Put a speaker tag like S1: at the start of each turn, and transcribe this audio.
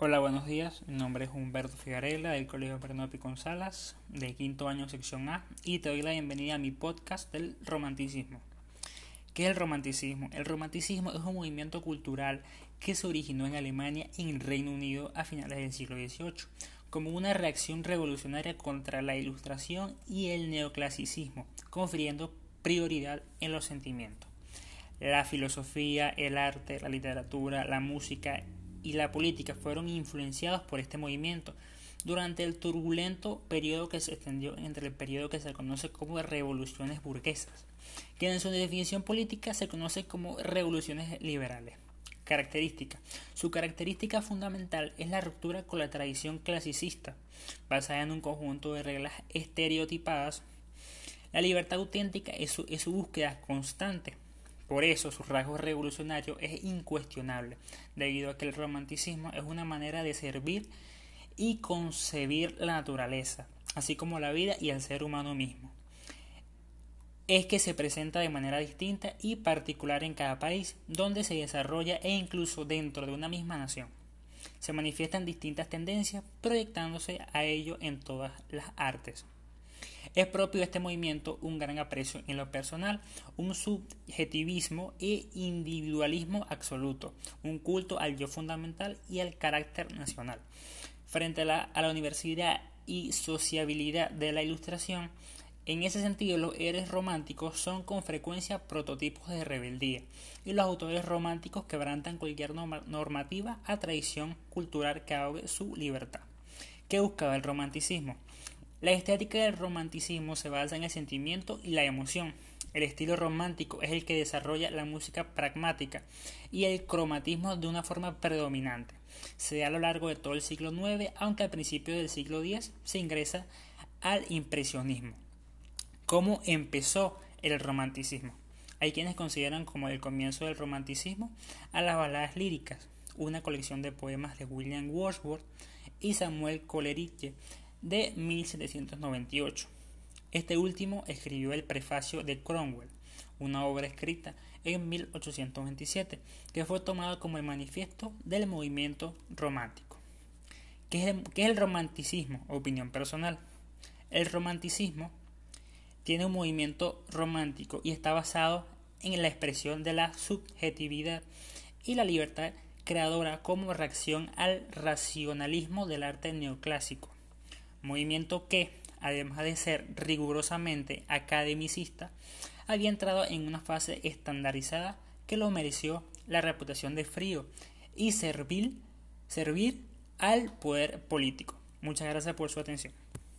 S1: Hola, buenos días. Mi nombre es Humberto Figarela del Colegio Bernardo González, de quinto año sección A, y te doy la bienvenida a mi podcast del romanticismo. ¿Qué es el romanticismo? El romanticismo es un movimiento cultural que se originó en Alemania y en Reino Unido a finales del siglo XVIII, como una reacción revolucionaria contra la ilustración y el neoclasicismo, confiriendo prioridad en los sentimientos. La filosofía, el arte, la literatura, la música y la política fueron influenciados por este movimiento durante el turbulento periodo que se extendió entre el periodo que se conoce como revoluciones burguesas, que en su definición política se conoce como revoluciones liberales. Característica. Su característica fundamental es la ruptura con la tradición clasicista, basada en un conjunto de reglas estereotipadas. La libertad auténtica es su, es su búsqueda constante por eso su rasgo revolucionario es incuestionable, debido a que el romanticismo es una manera de servir y concebir la naturaleza, así como la vida y el ser humano mismo. Es que se presenta de manera distinta y particular en cada país donde se desarrolla e incluso dentro de una misma nación. Se manifiestan distintas tendencias proyectándose a ello en todas las artes. Es propio de este movimiento un gran aprecio en lo personal, un subjetivismo e individualismo absoluto, un culto al yo fundamental y al carácter nacional. Frente a la, a universidad y sociabilidad de la ilustración, en ese sentido, los héroes románticos son con frecuencia prototipos de rebeldía, y los autores románticos quebrantan cualquier normativa a tradición cultural que ahogue su libertad. ¿Qué buscaba el romanticismo? La estética del romanticismo se basa en el sentimiento y la emoción. El estilo romántico es el que desarrolla la música pragmática y el cromatismo de una forma predominante. Se da a lo largo de todo el siglo IX, aunque al principio del siglo X se ingresa al impresionismo. ¿Cómo empezó el romanticismo? Hay quienes consideran como el comienzo del romanticismo a las baladas líricas, una colección de poemas de William Wordsworth y Samuel Coleridge de 1798. Este último escribió el prefacio de Cromwell, una obra escrita en 1827, que fue tomado como el manifiesto del movimiento romántico. ¿Qué es, el, ¿Qué es el romanticismo? Opinión personal. El romanticismo tiene un movimiento romántico y está basado en la expresión de la subjetividad y la libertad creadora como reacción al racionalismo del arte neoclásico movimiento que, además de ser rigurosamente academicista, había entrado en una fase estandarizada que lo mereció la reputación de frío y servir, servir al poder político. Muchas gracias por su atención.